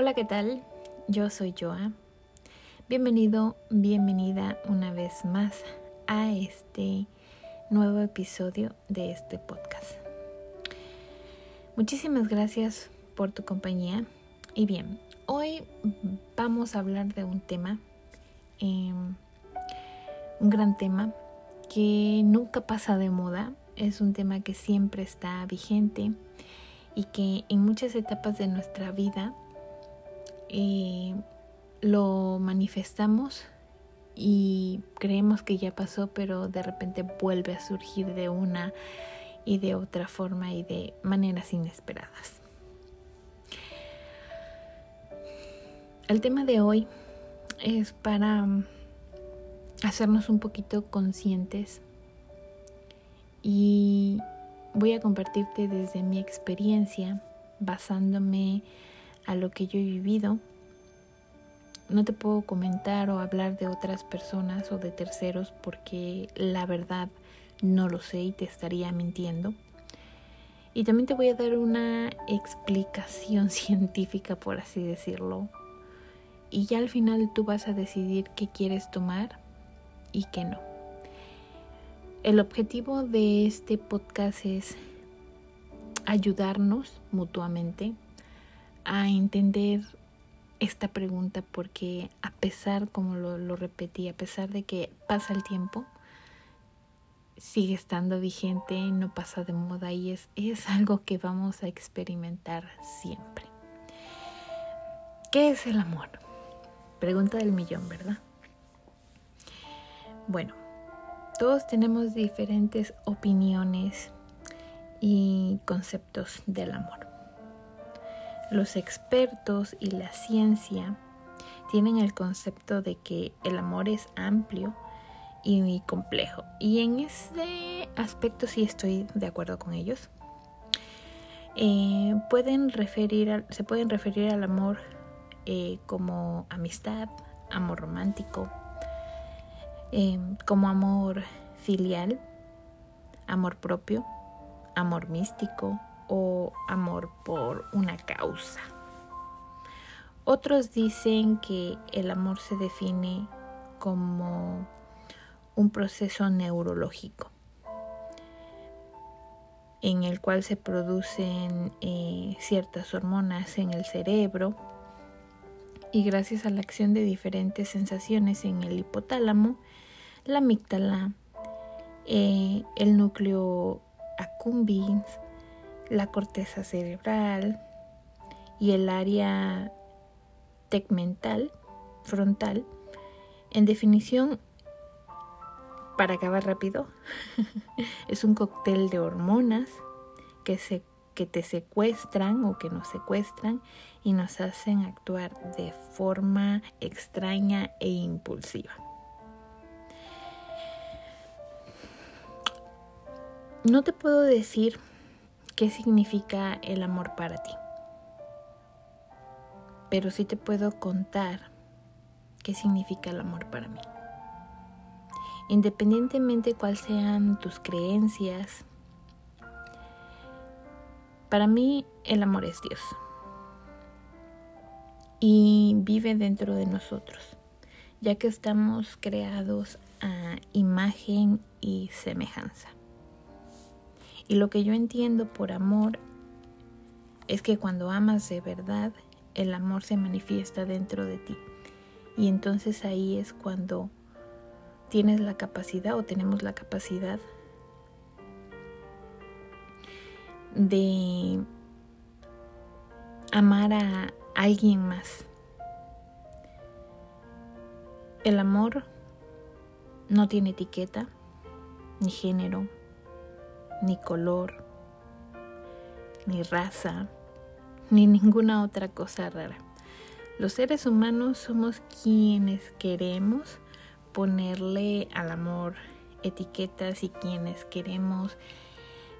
Hola, ¿qué tal? Yo soy Joa. Bienvenido, bienvenida una vez más a este nuevo episodio de este podcast. Muchísimas gracias por tu compañía. Y bien, hoy vamos a hablar de un tema, em, un gran tema que nunca pasa de moda. Es un tema que siempre está vigente y que en muchas etapas de nuestra vida eh, lo manifestamos y creemos que ya pasó, pero de repente vuelve a surgir de una y de otra forma y de maneras inesperadas. El tema de hoy es para hacernos un poquito conscientes y voy a compartirte desde mi experiencia basándome a lo que yo he vivido. No te puedo comentar o hablar de otras personas o de terceros porque la verdad no lo sé y te estaría mintiendo. Y también te voy a dar una explicación científica, por así decirlo. Y ya al final tú vas a decidir qué quieres tomar y qué no. El objetivo de este podcast es ayudarnos mutuamente a entender esta pregunta porque a pesar, como lo, repetí, a pesar de que pasa el tiempo, sigue estando vigente, no pasa de moda y es, es algo que vamos a experimentar siempre. ¿Qué es el amor? Pregunta del millón, ¿verdad? Bueno, todos tenemos diferentes opiniones y conceptos del amor. Los expertos y la ciencia tienen el concepto de que el amor es amplio y complejo. Y en ese aspecto sí estoy de acuerdo con ellos. Eh, pueden referir se pueden referir al amor eh, como amistad, amor romántico, eh, como amor filial, amor propio, amor místico, o amor por una causa. Otros dicen que el amor se define como un proceso neurológico en el cual se producen eh, ciertas hormonas en el cerebro y gracias a la acción de diferentes sensaciones en el hipotálamo, la amígdala, eh, el núcleo accumbens, la corteza cerebral y el área tegmental frontal. En definición, para acabar rápido, es un cóctel de hormonas que, se, que te secuestran o que nos secuestran y nos hacen actuar de forma extraña e impulsiva. No te puedo decir qué significa el amor para ti. Pero sí te puedo contar qué significa el amor para mí. Independientemente cuáles sean tus creencias, para mí el amor es Dios. Y vive dentro de nosotros, ya que estamos creados a imagen y semejanza. Y lo que yo entiendo por amor es que cuando amas de verdad, el amor se manifiesta dentro de ti. Y entonces ahí es cuando tienes la capacidad o tenemos la capacidad de amar a alguien más. El amor no tiene etiqueta, ni género, ni color, ni raza, ni ninguna otra cosa rara. Los seres humanos somos quienes queremos ponerle al amor etiquetas y quienes queremos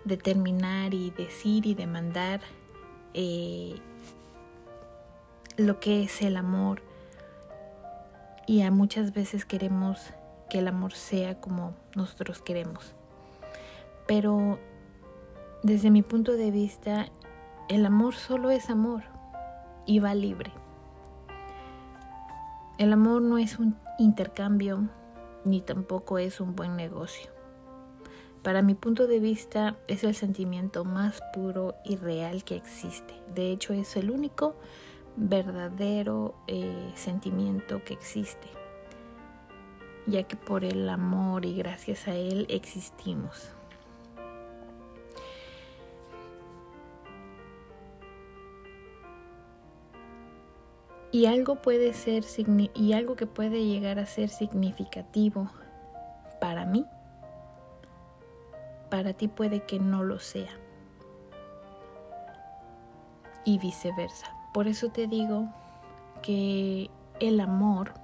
determinar y decir y demandar eh, lo que es el amor y a muchas veces queremos que el amor sea como nosotros queremos. Pero desde mi punto de vista, el amor solo es amor y va libre. El amor no es un intercambio ni tampoco es un buen negocio. Para mi punto de vista es el sentimiento más puro y real que existe. De hecho es el único verdadero eh, sentimiento que existe, ya que por el amor y gracias a él existimos. Y algo puede ser y algo que puede llegar a ser significativo para mí, para ti puede que no lo sea. Y viceversa. Por eso te digo que el amor,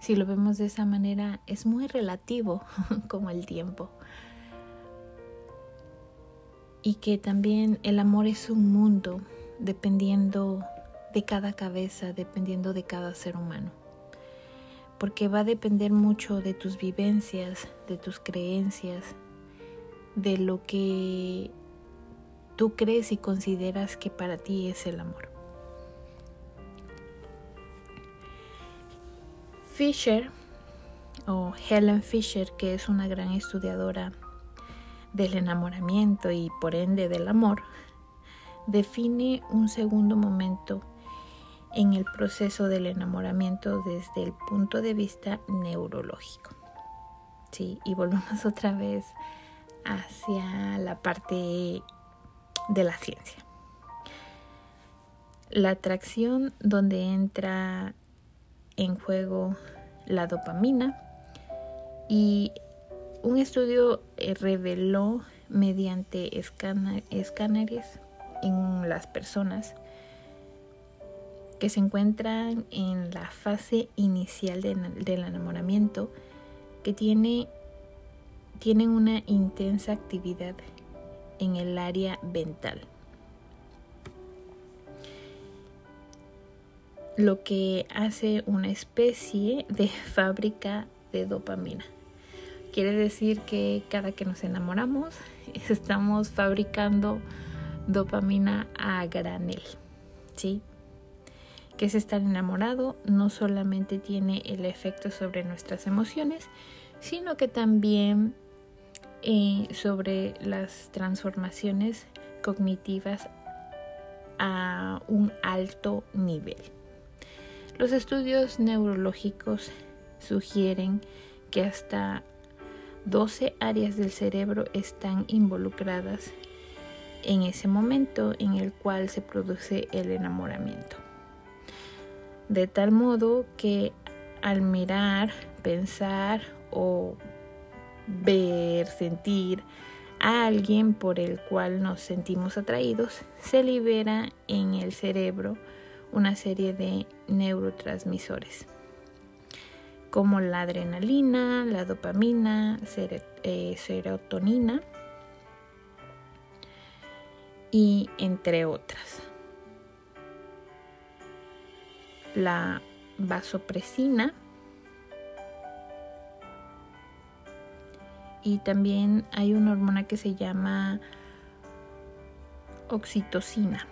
si lo vemos de esa manera, es muy relativo como el tiempo. Y que también el amor es un mundo dependiendo de cada cabeza, dependiendo de cada ser humano. Porque va a depender mucho de tus vivencias, de tus creencias, de lo que tú crees y consideras que para ti es el amor. Fisher, o Helen Fisher, que es una gran estudiadora del enamoramiento y por ende del amor, define un segundo momento en el proceso del enamoramiento desde el punto de vista neurológico. Sí, y volvemos otra vez hacia la parte de la ciencia. La atracción donde entra en juego la dopamina y un estudio eh, reveló mediante escáneres en las personas que se encuentran en la fase inicial del enamoramiento, que tiene, tienen una intensa actividad en el área ventral. Lo que hace una especie de fábrica de dopamina. Quiere decir que cada que nos enamoramos estamos fabricando dopamina a granel. ¿sí? Que es estar enamorado no solamente tiene el efecto sobre nuestras emociones, sino que también eh, sobre las transformaciones cognitivas a un alto nivel. Los estudios neurológicos sugieren que hasta 12 áreas del cerebro están involucradas en ese momento en el cual se produce el enamoramiento de tal modo que al mirar, pensar o ver, sentir a alguien por el cual nos sentimos atraídos, se libera en el cerebro una serie de neurotransmisores como la adrenalina, la dopamina, eh, serotonina y entre otras. La vasopresina y también hay una hormona que se llama oxitocina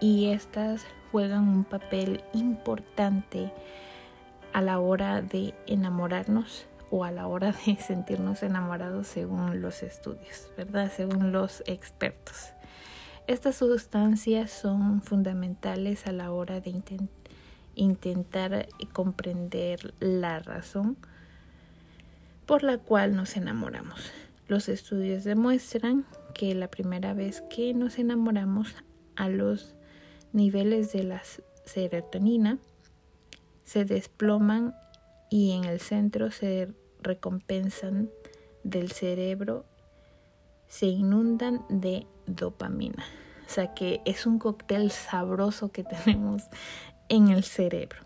y estas juegan un papel importante a la hora de enamorarnos o a la hora de sentirnos enamorados según los estudios, ¿verdad? Según los expertos. Estas sustancias son fundamentales a la hora de intentar intentar comprender la razón por la cual nos enamoramos. Los estudios demuestran que la primera vez que nos enamoramos a los niveles de la serotonina se desploman y en el centro se recompensan del cerebro, se inundan de dopamina. O sea que es un cóctel sabroso que tenemos en el cerebro.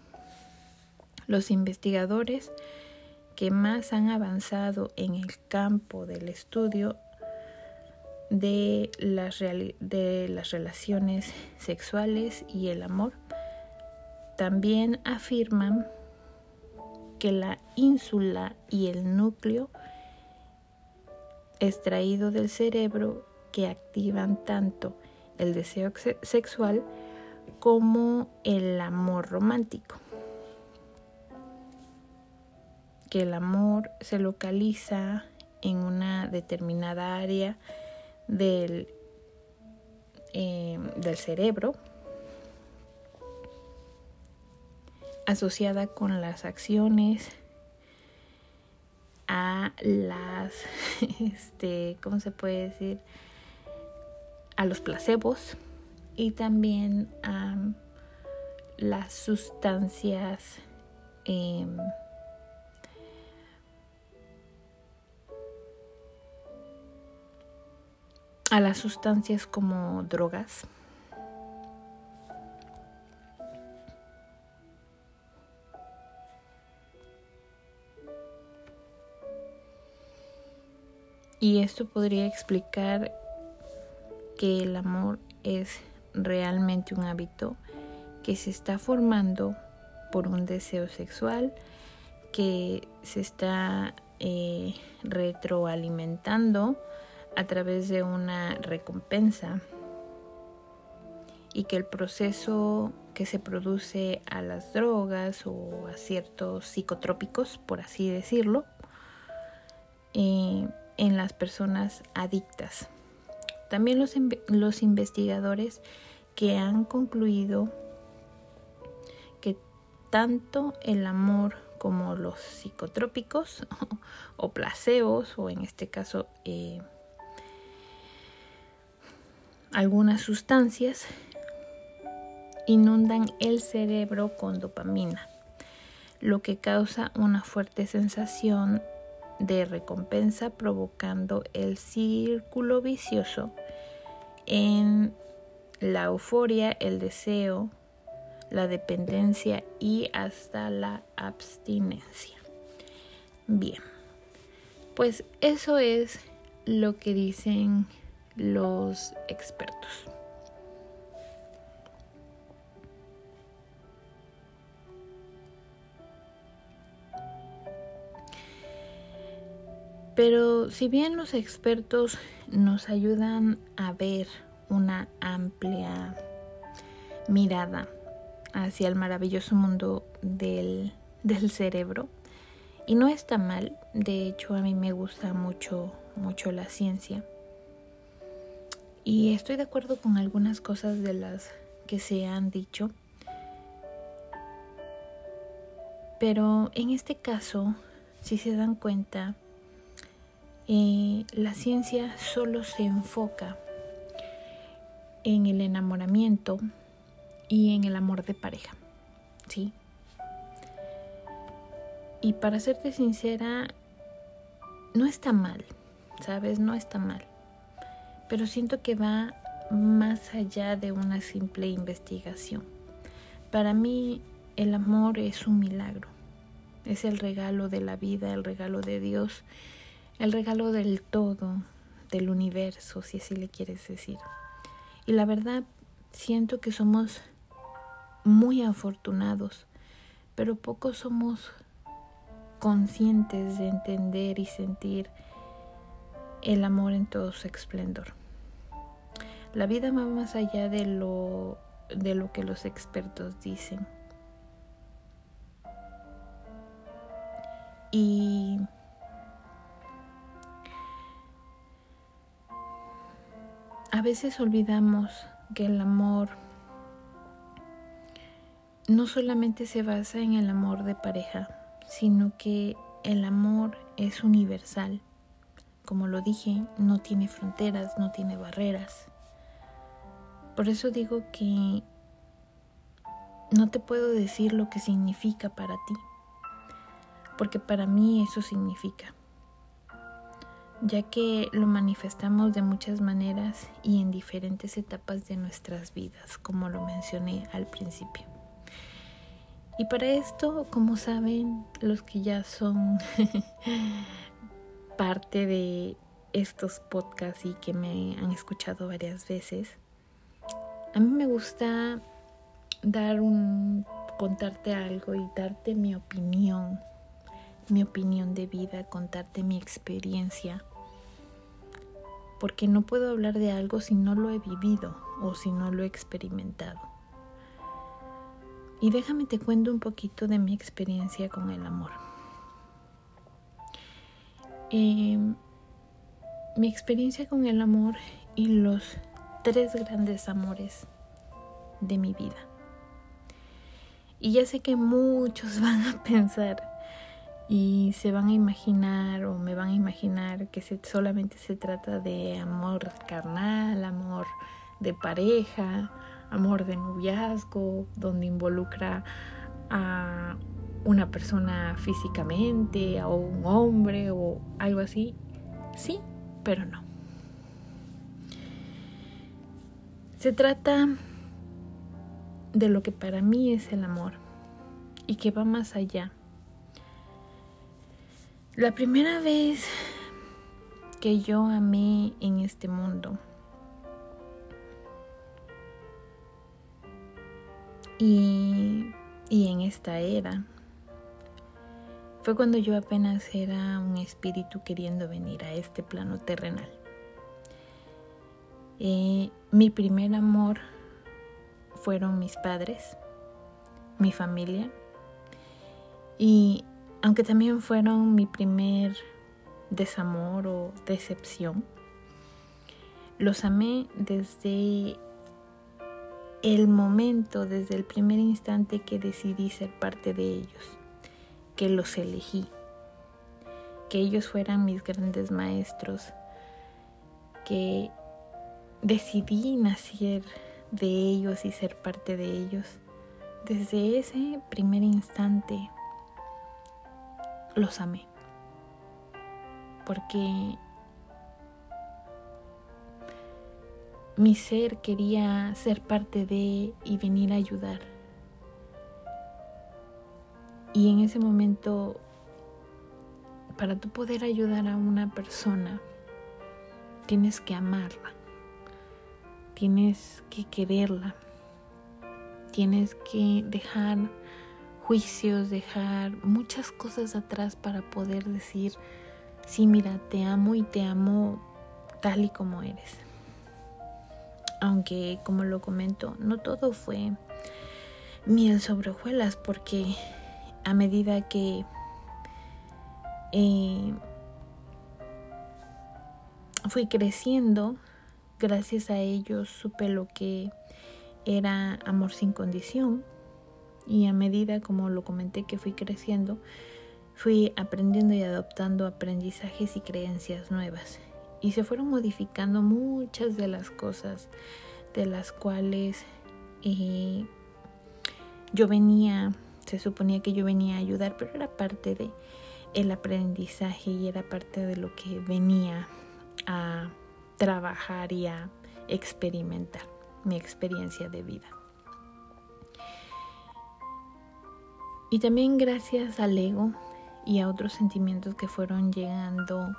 Los investigadores que más han avanzado en el campo del estudio de las, de las relaciones sexuales y el amor también afirman que la ínsula y el núcleo extraído del cerebro que activan tanto el deseo sexual como el amor romántico. que el amor se localiza en una determinada área del, eh, del cerebro asociada con las acciones a las este cómo se puede decir a los placebos y también a las sustancias em, a las sustancias como drogas. Y esto podría explicar que el amor es realmente un hábito que se está formando por un deseo sexual que se está eh, retroalimentando a través de una recompensa y que el proceso que se produce a las drogas o a ciertos psicotrópicos, por así decirlo, eh, en las personas adictas. También los, los investigadores que han concluido que tanto el amor como los psicotrópicos o placeos o en este caso eh, algunas sustancias inundan el cerebro con dopamina, lo que causa una fuerte sensación de recompensa provocando el círculo vicioso en la euforia, el deseo, la dependencia y hasta la abstinencia. Bien, pues eso es lo que dicen los expertos. Pero si bien los expertos nos ayudan a ver una amplia mirada hacia el maravilloso mundo del, del cerebro, y no está mal, de hecho a mí me gusta mucho, mucho la ciencia y estoy de acuerdo con algunas cosas de las que se han dicho. Pero en este caso, si se dan cuenta, la ciencia solo se enfoca en el enamoramiento y en el amor de pareja. ¿Sí? Y para serte sincera, no está mal, ¿sabes? No está mal pero siento que va más allá de una simple investigación. Para mí el amor es un milagro, es el regalo de la vida, el regalo de Dios, el regalo del todo, del universo, si así le quieres decir. Y la verdad, siento que somos muy afortunados, pero pocos somos conscientes de entender y sentir el amor en todo su esplendor. La vida va más allá de lo, de lo que los expertos dicen. Y a veces olvidamos que el amor no solamente se basa en el amor de pareja, sino que el amor es universal como lo dije, no tiene fronteras, no tiene barreras. Por eso digo que no te puedo decir lo que significa para ti, porque para mí eso significa, ya que lo manifestamos de muchas maneras y en diferentes etapas de nuestras vidas, como lo mencioné al principio. Y para esto, como saben, los que ya son parte de estos podcasts y que me han escuchado varias veces, a mí me gusta dar un contarte algo y darte mi opinión, mi opinión de vida, contarte mi experiencia, porque no puedo hablar de algo si no lo he vivido o si no lo he experimentado. Y déjame te cuento un poquito de mi experiencia con el amor. Em, mi experiencia con el amor y los tres grandes amores de mi vida. Y ya sé que muchos van a pensar y se van a imaginar o me van a imaginar que solamente se trata de amor carnal, amor de pareja, amor de noviazgo, donde involucra a una persona físicamente, a un hombre o algo así. Sí, pero no. Se trata de lo que para mí es el amor y que va más allá. La primera vez que yo amé en este mundo. Y, y en esta era. Fue cuando yo apenas era un espíritu queriendo venir a este plano terrenal. Eh, mi primer amor fueron mis padres, mi familia. Y aunque también fueron mi primer desamor o decepción, los amé desde el momento, desde el primer instante que decidí ser parte de ellos, que los elegí, que ellos fueran mis grandes maestros, que decidí nacer de ellos y ser parte de ellos. Desde ese primer instante los amé. Porque mi ser quería ser parte de y venir a ayudar. Y en ese momento, para tú poder ayudar a una persona, tienes que amarla tienes que quererla, tienes que dejar juicios, dejar muchas cosas atrás para poder decir, sí, mira, te amo y te amo tal y como eres. Aunque, como lo comento, no todo fue miel sobre hojuelas, porque a medida que eh, fui creciendo, Gracias a ellos supe lo que era amor sin condición y a medida como lo comenté que fui creciendo, fui aprendiendo y adoptando aprendizajes y creencias nuevas y se fueron modificando muchas de las cosas de las cuales eh, yo venía, se suponía que yo venía a ayudar, pero era parte de el aprendizaje y era parte de lo que venía a trabajar y a experimentar mi experiencia de vida. Y también gracias al ego y a otros sentimientos que fueron llegando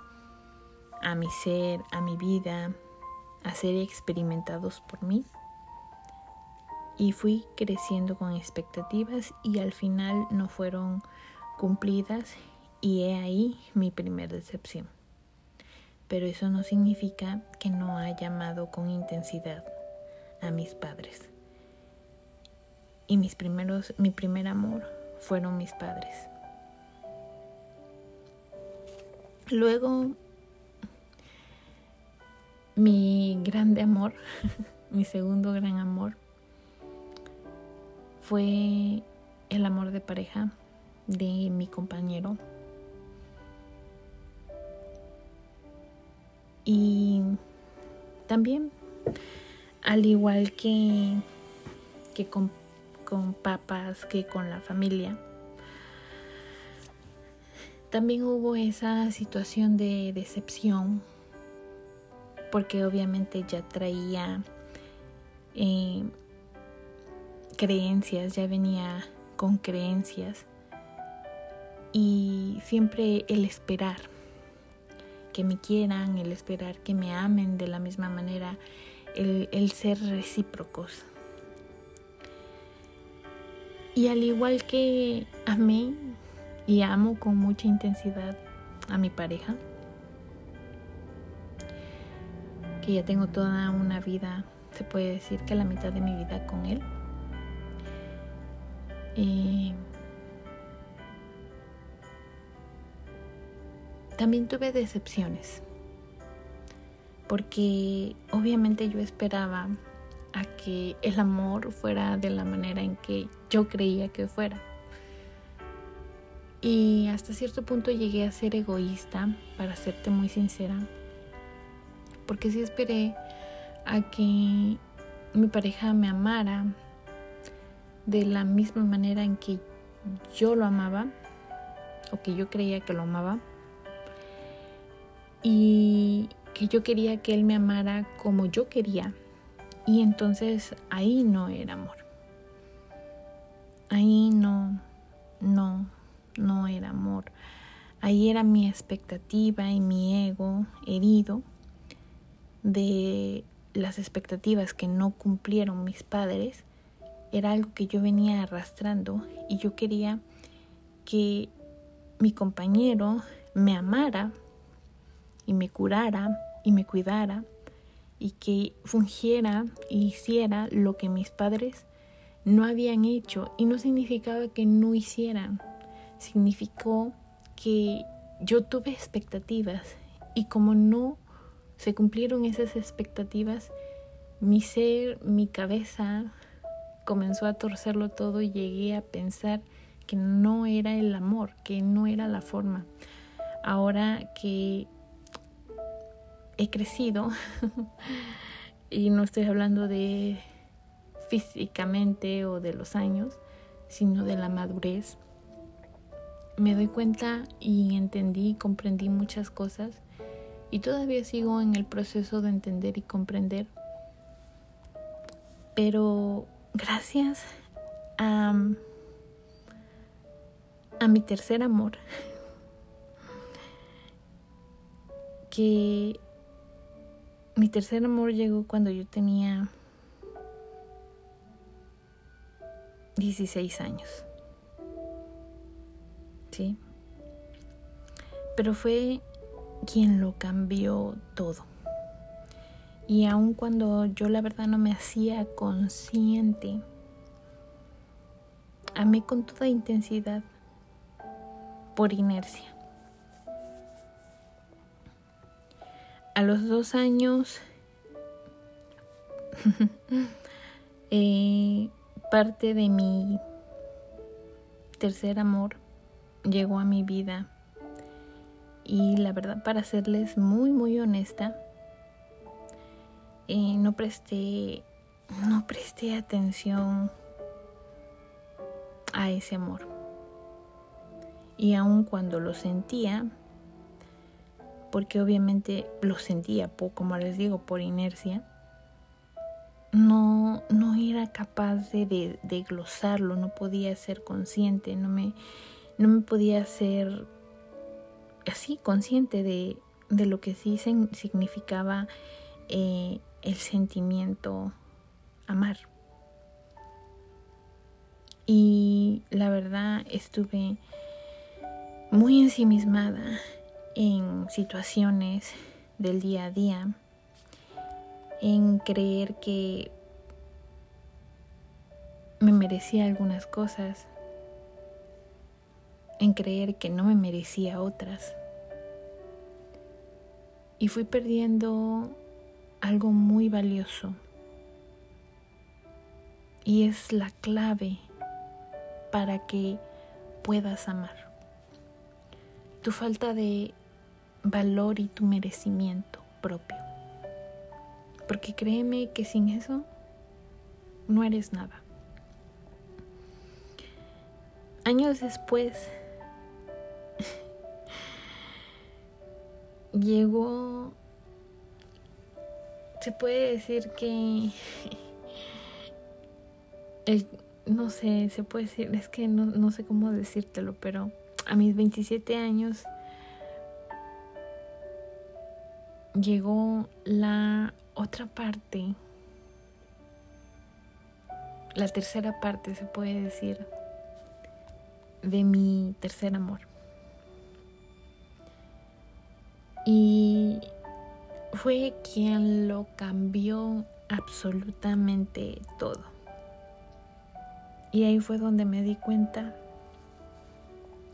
a mi ser, a mi vida, a ser experimentados por mí. Y fui creciendo con expectativas y al final no fueron cumplidas y he ahí mi primera decepción pero eso no significa que no haya amado con intensidad a mis padres. Y mis primeros, mi primer amor fueron mis padres. Luego, mi grande amor, mi segundo gran amor, fue el amor de pareja de mi compañero Y también, al igual que, que con, con papas, que con la familia, también hubo esa situación de decepción, porque obviamente ya traía eh, creencias, ya venía con creencias y siempre el esperar que me quieran, el esperar que me amen de la misma manera, el, ser recíprocos. Y al igual que amé y amo con mucha intensidad a mi pareja, que ya tengo toda una vida, se puede decir que la mitad de mi vida con él. también tuve decepciones, porque obviamente yo esperaba a que el amor fuera de la manera en que yo creía que fuera. Y hasta cierto punto llegué a ser egoísta, para serte muy sincera, porque sí esperé a que mi pareja me amara de la misma manera en que yo lo amaba o que yo creía que lo amaba y que yo quería que él me amara como yo quería y entonces ahí no era amor ahí no no no era amor. Ahí era mi expectativa y mi ego herido de las expectativas que no cumplieron mis padres. Era algo que yo venía arrastrando y yo quería que mi compañero me amara y me curara y me cuidara y que fungiera y hiciera lo que mis padres no habían hecho y no significaba que no hicieran, significó que yo tuve expectativas y como no se cumplieron esas expectativas, mi ser, mi cabeza comenzó a torcerlo todo y llegué a pensar que no era el amor, que no era la forma. Ahora que he crecido, y no estoy hablando de físicamente o de los años, sino de la madurez, me doy cuenta y entendí y comprendí muchas cosas y todavía sigo en el proceso de entender y comprender. Pero gracias a, a mi tercer amor, que mi tercer amor llegó cuando yo tenía 16 años. ¿Sí? Pero fue quien lo cambió todo. Y aun cuando yo la verdad no me hacía consciente, amé con toda intensidad por inercia. A los dos años, eh, parte de mi tercer amor llegó a mi vida y la verdad, para serles muy, muy honesta, eh, no presté, no presté atención a ese amor. Y aun cuando lo sentía, porque obviamente lo sentía, como les digo, por inercia, no, no era capaz de, de, de glosarlo, no podía ser consciente, no me, no me podía ser así consciente de, lo que sí significaba eh, el sentimiento amar. Y la verdad estuve muy ensimismada en situaciones del día a día, en creer que me merecía algunas cosas, en creer que no me merecía otras. Y fui perdiendo algo muy valioso. Y es la clave para que puedas amar. Tu falta de valor y tu merecimiento propio. Porque créeme que sin eso no eres nada. Años después llegó, se puede decir que, no sé, se puede decir, es que no, no sé cómo decírtelo, pero a mis 27 años llegó la otra parte, la tercera parte se puede decir, de mi tercer amor. Y fue quien lo cambió absolutamente todo. Y ahí fue donde me di cuenta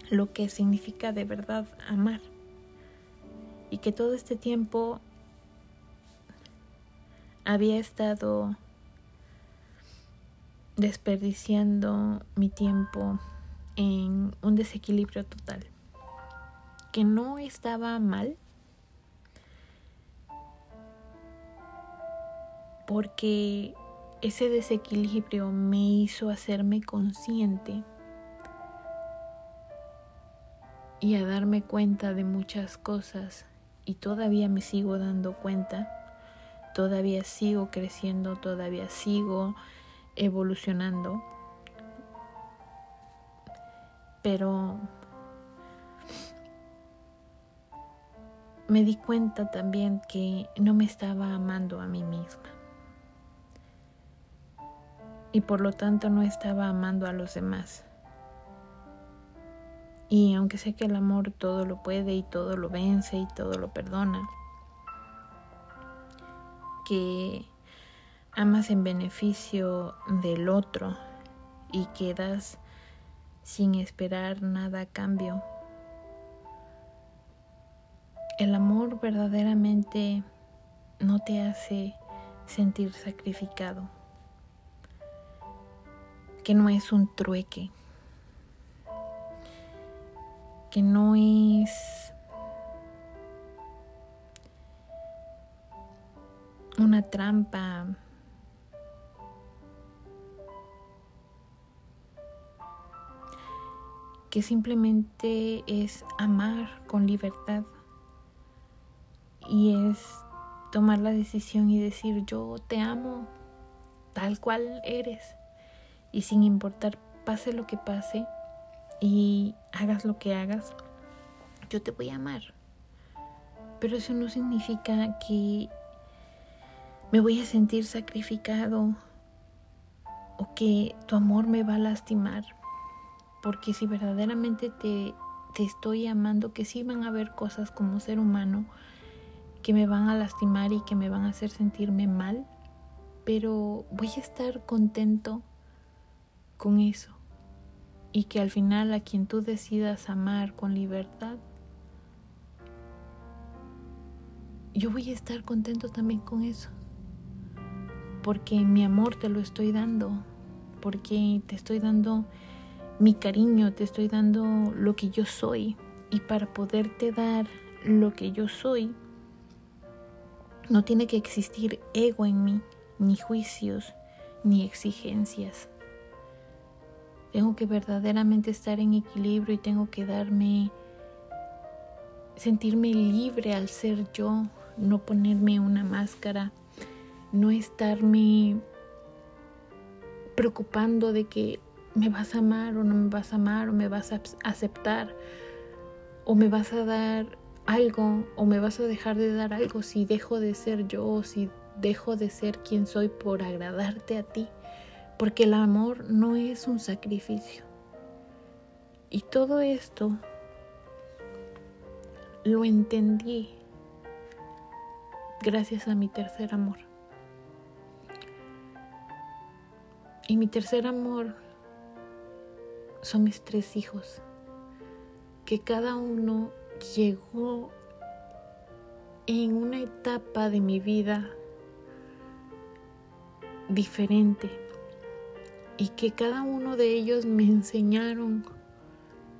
lo que significa de verdad amar. y que todo este tiempo había estado desperdiciando mi tiempo en un desequilibrio total, que no estaba mal, porque ese desequilibrio me hizo hacerme consciente y a darme cuenta de muchas cosas y todavía me sigo dando cuenta, todavía sigo creciendo, todavía sigo evolucionando, pero me di cuenta también que no me estaba amando a mí misma y por lo tanto no estaba amando a los demás. Y aunque sé que el amor todo lo puede y todo lo vence y todo lo perdona, que amas en beneficio del otro y quedas sin esperar nada a cambio. El amor verdaderamente no te hace sentir sacrificado que no es un trueque, que no es una trampa. que simplemente es amar con libertad y es tomar la decisión y decir yo te amo tal cual eres y sin importar pase lo que pase y hagas lo que hagas, yo te voy a amar. Pero eso no significa que me voy a sentir sacrificado o que tu amor me va a lastimar. Porque si verdaderamente te, te estoy amando, que sí van a haber cosas como ser humano que me van a lastimar y que me van a hacer sentirme mal, pero voy a estar contento con eso y que al final a quien tú decidas amar con libertad, yo voy a estar contento también con eso. Porque mi amor te lo estoy dando, porque te estoy dando mi cariño, te estoy dando lo que yo soy. Y para poderte dar lo que yo soy, no tiene que existir ego en mí, ni juicios, ni exigencias. Tengo que verdaderamente estar en equilibrio y tengo que darme, sentirme libre al ser yo, no ponerme una máscara, no estarme preocupando de que me vas a amar o no me vas a amar o me vas a aceptar o me vas a dar algo o me vas a dejar de dar algo si dejo de ser yo o si dejo de ser quien soy por agradarte a ti porque el amor no es un sacrificio. Y todo esto lo entendí gracias a mi tercer amor. Y mi tercer amor son mis tres hijos, que cada uno llegó en una etapa de mi vida diferente y que cada uno de ellos me enseñaron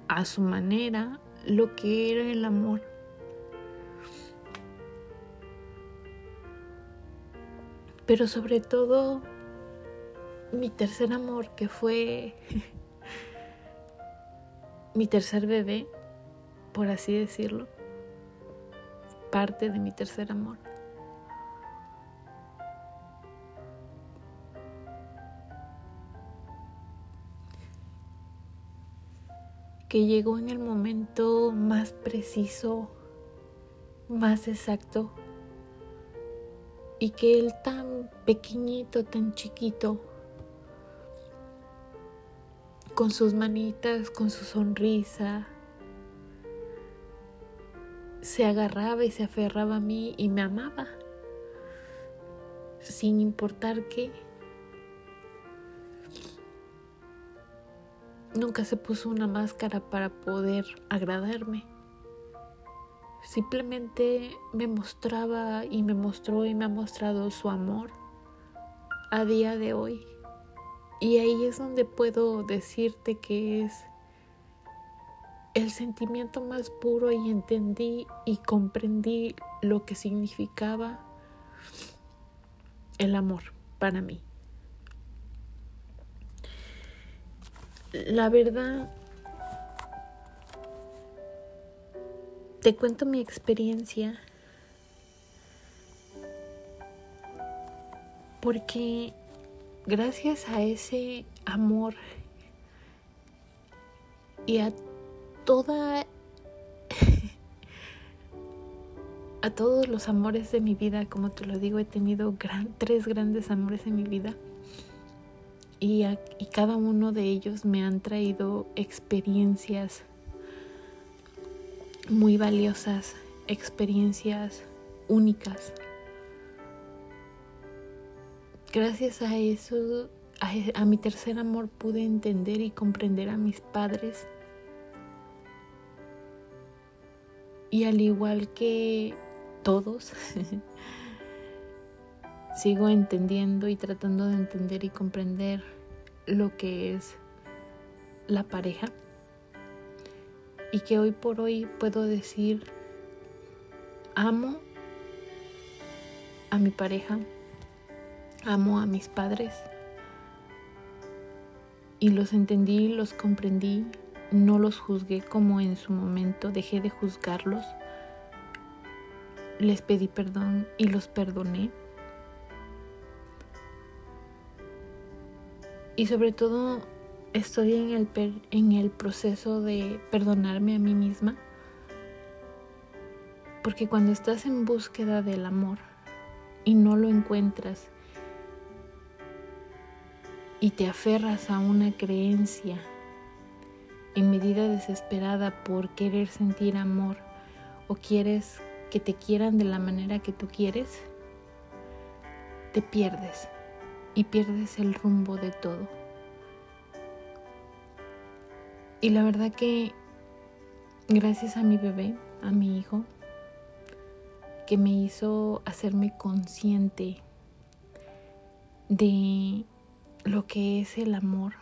a su manera lo que era el amor. Pero sobre todo mi tercer amor, que fue mi tercer bebé, por así decirlo, parte de mi tercer amor. que llegó en el momento más preciso, más exacto, y que él tan pequeñito, tan chiquito, con sus manitas, con su sonrisa, se agarraba y se aferraba a mí y me amaba, sin importar qué. Nunca se puso una máscara para poder agradarme. simplemente me mostraba y me mostró y me ha mostrado su amor a día de hoy. Y ahí es donde puedo decirte que es el sentimiento más puro y entendí y comprendí lo que significaba el amor para mí. La verdad, te cuento mi experiencia porque gracias a ese amor y a toda a todos los amores de mi vida, como te lo digo, he tenido tres grandes amores en mi vida y, y cada uno de ellos me han traído experiencias muy valiosas, experiencias únicas. Gracias a eso, a, mi tercer amor pude entender y comprender a mis padres. Y al igual que todos, sigo entendiendo y tratando de entender y comprender lo que es la pareja. Y que hoy por hoy puedo decir, amo a mi pareja, amo a mis padres. Y los entendí, los comprendí, no los juzgué como en su momento, dejé de juzgarlos les pedí perdón y los perdoné. Y sobre todo estoy en el, en el proceso de perdonarme a mí misma. Porque cuando estás en búsqueda del amor y no lo encuentras y te aferras a una creencia en medida desesperada por querer sentir amor o quieres que te quieran de la manera que tú quieres, te pierdes y pierdes el rumbo de todo. Y la verdad que gracias a mi bebé, a mi hijo, que me hizo hacerme consciente de lo que es el amor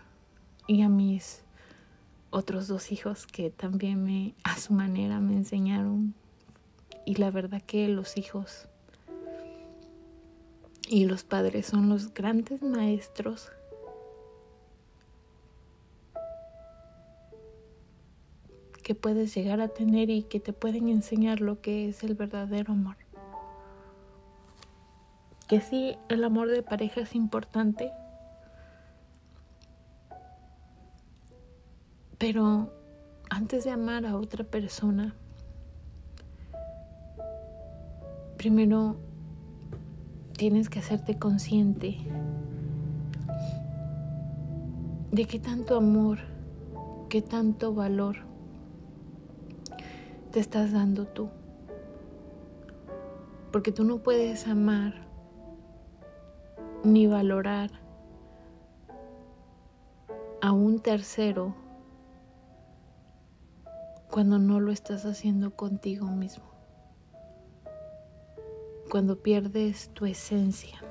y a mis otros dos hijos que también me a su manera me enseñaron y la verdad que los hijos y los padres son los grandes maestros que puedes llegar a tener y que te pueden enseñar lo que es el verdadero amor. Que sí, el amor de pareja es importante, pero antes de amar a otra persona, primero tienes que hacerte consciente de qué tanto amor, qué tanto valor te estás dando tú. Porque tú no puedes amar ni valorar a un tercero cuando no lo estás haciendo contigo mismo. Cuando pierdes tu esencia.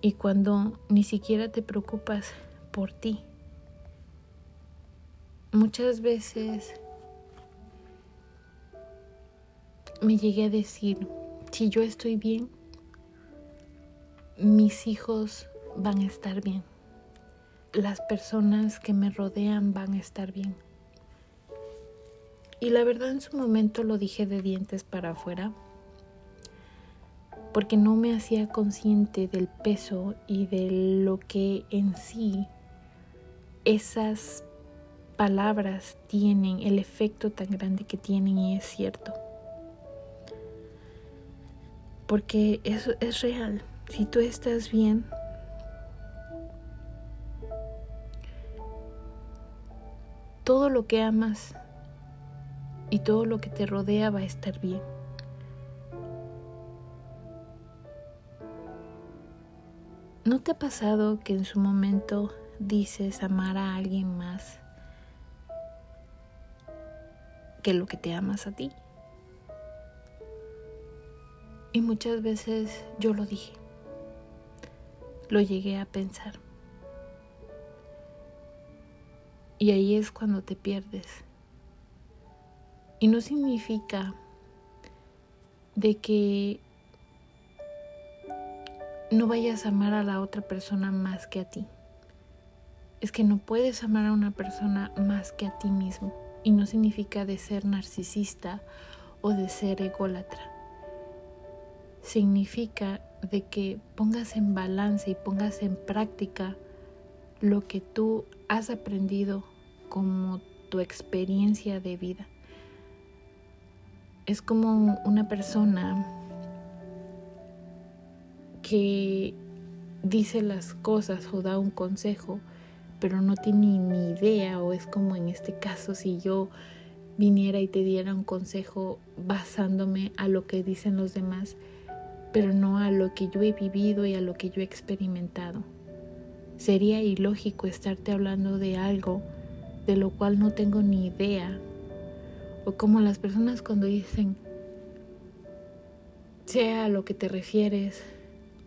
Y cuando ni siquiera te preocupas por ti. Muchas veces me llegué a decir, si yo estoy bien, mis hijos van a estar bien, las personas que me rodean van a estar bien. Y la verdad en su momento lo dije de dientes para afuera, porque no me hacía consciente del peso y de lo que en sí esas palabras tienen, el efecto tan grande que tienen y es cierto. Porque eso es real. Si tú estás bien, todo lo que amas y todo lo que te rodea va a estar bien. ¿No te ha pasado que en su momento dices amar a alguien más que lo que te amas a ti. Y muchas veces yo lo dije, lo llegué a pensar. Y ahí es cuando te pierdes. Y no significa de que no vayas a amar a la otra persona más que a ti. Es que no puedes amar a una persona más que a ti mismo. Y no significa de ser narcisista o de ser ególatra. Significa de que pongas en balance y pongas en práctica lo que tú has aprendido como tu experiencia de vida. Es como una persona que dice las cosas o da un consejo, pero no tiene ni idea, o es como en este caso si yo viniera y te diera un consejo basándome a lo que dicen los demás, pero no a lo que yo he vivido y a lo que yo he experimentado. Sería ilógico estarte hablando de algo de lo cual no tengo ni idea. O como las personas cuando dicen, sea a lo que te refieres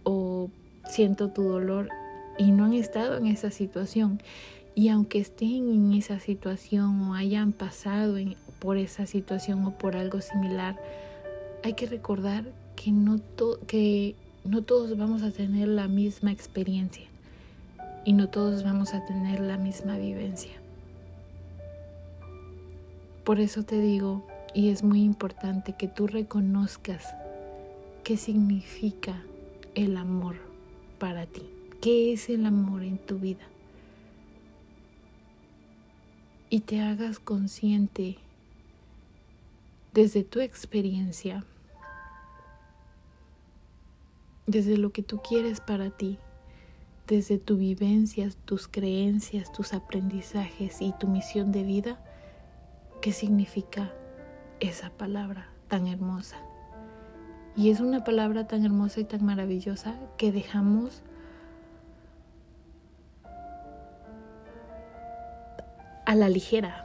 o siento tu dolor y no han estado en esa situación. Y aunque estén en esa situación o hayan pasado por esa situación o por algo similar, hay que recordar que no, que no todos vamos a tener la misma experiencia y no todos vamos a tener la misma vivencia. Por eso te digo, y es muy importante que tú reconozcas qué significa el amor para ti, qué es el amor en tu vida. Y te hagas consciente desde tu experiencia, desde lo que tú quieres para ti, desde tu vivencia, tus creencias, tus aprendizajes y tu misión de vida, qué significa esa palabra tan hermosa. Y es una palabra tan hermosa y tan maravillosa que dejamos a la ligera.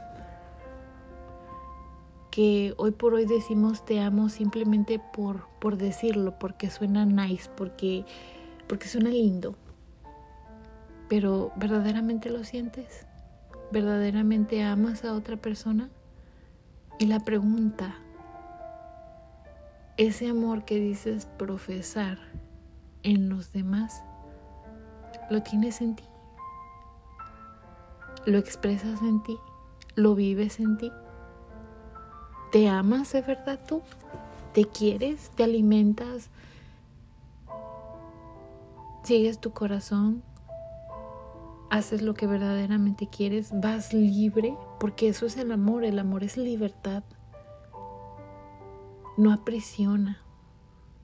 Que hoy por hoy decimos te amo simplemente por, por decirlo, porque suena nice, porque, porque suena lindo. Pero ¿verdaderamente lo sientes? ¿Verdaderamente amas a otra persona? Y la pregunta, ese amor que dices profesar en los demás, ¿lo tienes en ti? ¿Lo expresas en ti? ¿Lo vives en ti? ¿Te amas de verdad tú? ¿Te quieres? ¿Te alimentas? ¿Sigues tu corazón? haces lo que verdaderamente quieres, vas libre, porque eso es el amor, el amor es libertad. No aprisiona,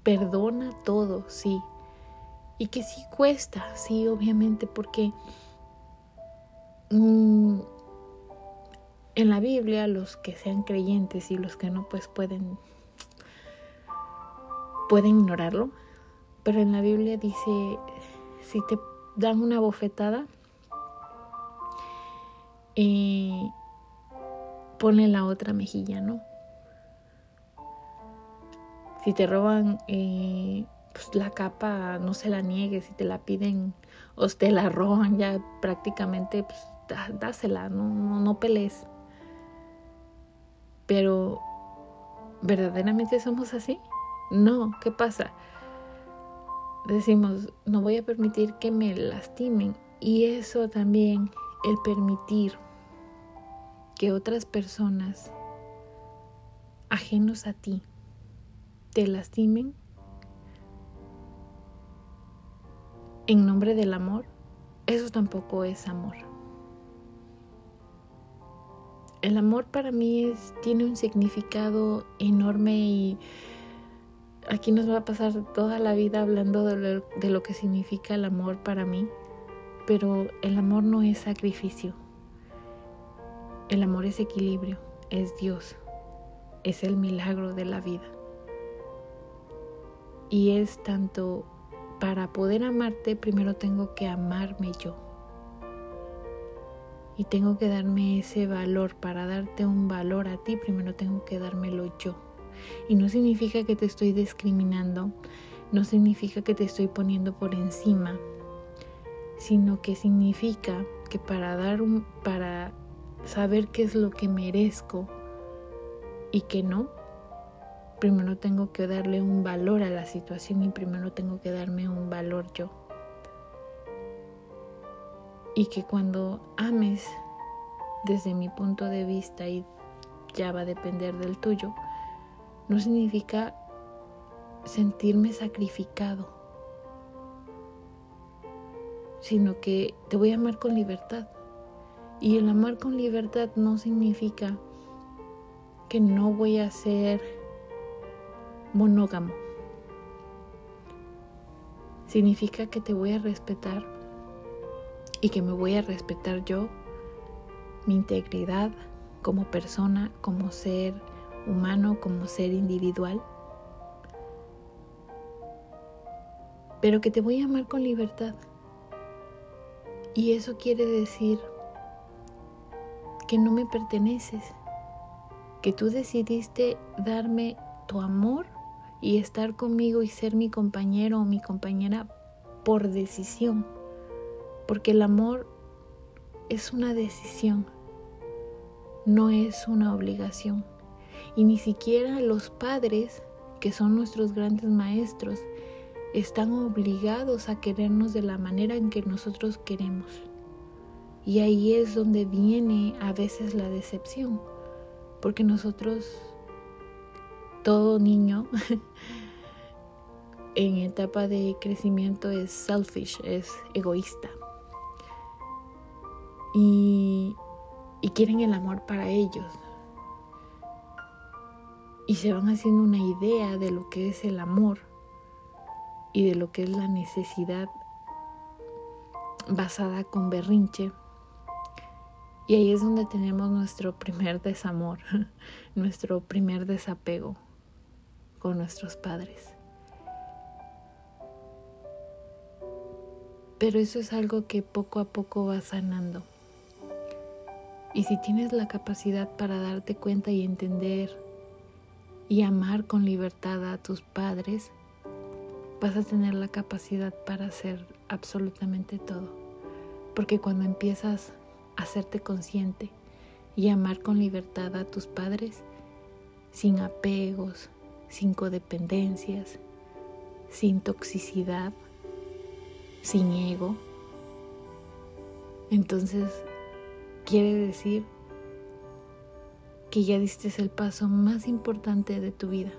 perdona todo, sí. Y que sí cuesta, sí, obviamente, porque mm, en la Biblia los que sean creyentes y los que no, pues pueden, pueden ignorarlo. Pero en la Biblia dice, si te dan una bofetada, eh, ponle la otra mejilla, ¿no? Si te roban eh, pues la capa, no se la niegues, si te la piden o te la roban ya prácticamente, pues dásela, no, no, no pelees. Pero, ¿verdaderamente somos así? No, ¿qué pasa? Decimos, no voy a permitir que me lastimen. Y eso también, el permitir que otras personas ajenos a ti te lastimen en nombre del amor, eso tampoco es amor. El amor para mí tiene un significado enorme y aquí nos va a pasar toda la vida hablando de lo que significa el amor para mí, pero el amor no es sacrificio. El amor es equilibrio, es Dios, es el milagro de la vida. Y es tanto para poder amarte, primero tengo que amarme yo. y tengo que darme ese valor. Para darte un valor a ti, primero tengo que dármelo yo. Y no significa que te estoy discriminando, no significa que te estoy poniendo por encima, sino que significa que para dar un para saber qué es lo que merezco y que no, primero tengo que darle un valor a la situación y primero tengo que darme un valor yo. Y que cuando ames desde mi punto de vista y ya va a depender del tuyo, no significa sentirme sacrificado, sino que te voy a amar con libertad. Y el amar con libertad no significa que no voy a ser monógamo. Significa que te voy a respetar y que me voy a respetar yo, mi integridad como persona, como ser humano, como ser individual. Pero que te voy a amar con libertad. Y eso quiere decir que no me perteneces, que tú decidiste darme tu amor y estar conmigo y ser mi compañero o mi compañera por decisión, porque el amor es una decisión, no es una obligación. Y ni siquiera los padres, que son nuestros grandes maestros, están obligados a querernos de la manera en que nosotros queremos. Y ahí es donde viene a veces la decepción, porque nosotros, todo niño en etapa de crecimiento es selfish, es egoísta. Y, y quieren el amor para ellos, y se van haciendo una idea de lo que es el amor y de lo que es la necesidad basada con berrinche. Y ahí es donde tenemos nuestro primer desamor, nuestro primer desapego con nuestros padres. Pero eso es algo que poco a poco va sanando. Y si tienes la capacidad para darte cuenta y entender y amar con libertad a tus padres, vas a tener la capacidad para hacer absolutamente todo. Porque cuando empiezas hacerte consciente y amar con libertad a tus padres, sin apegos, sin codependencias, sin toxicidad, sin ego, entonces quiere decir que ya diste el paso más importante de tu vida,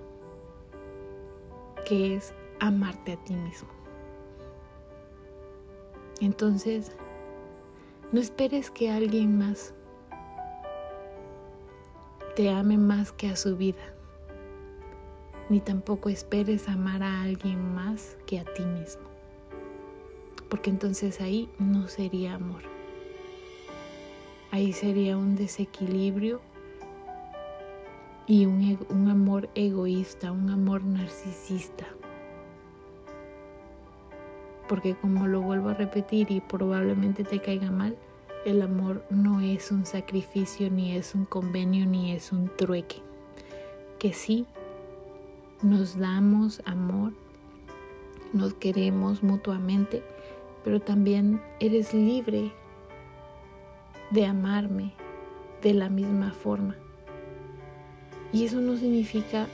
que es amarte a ti mismo. Entonces, no esperes que alguien más te ame más que a su vida, ni tampoco esperes amar a alguien más que a ti mismo, porque entonces ahí no sería amor, ahí sería un desequilibrio y un, un amor egoísta, un amor narcisista. Porque como lo vuelvo a repetir y probablemente te caiga mal, el amor no es un sacrificio, ni es un convenio, ni es un trueque. Que sí, nos damos amor, nos queremos mutuamente, pero también eres libre de amarme de la misma forma. Y eso no significa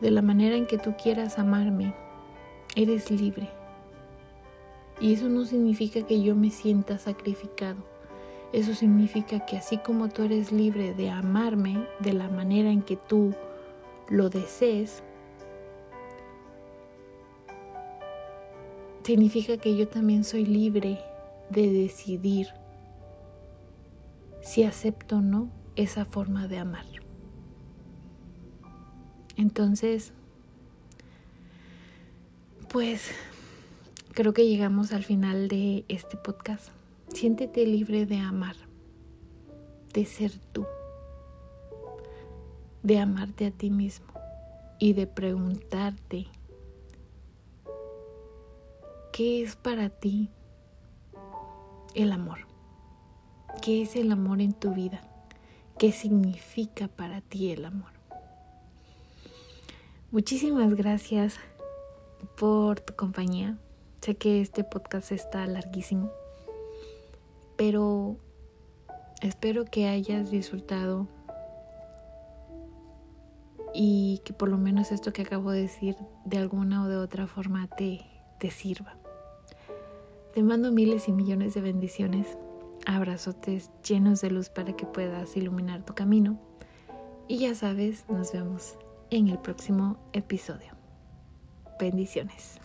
de la manera en que tú quieras amarme, eres libre. Y eso no significa que yo me sienta sacrificado. Eso significa que así como tú eres libre de amarme de la manera en que tú lo desees, significa que yo también soy libre de decidir si acepto o no esa forma de amar. Entonces, pues creo que llegamos al final de este podcast. Siéntete libre de amar, de ser tú, de amarte a ti mismo y de preguntarte qué es para ti el amor. ¿Qué es el amor en tu vida? ¿Qué significa para ti el amor? Muchísimas gracias por tu compañía. Sé que este podcast está larguísimo, pero espero que hayas disfrutado y que por lo menos esto que acabo de decir de alguna o de otra forma te, te sirva. Te mando miles y millones de bendiciones, abrazotes llenos de luz para que puedas iluminar tu camino. Y ya sabes, nos vemos en el próximo episodio. Bendiciones.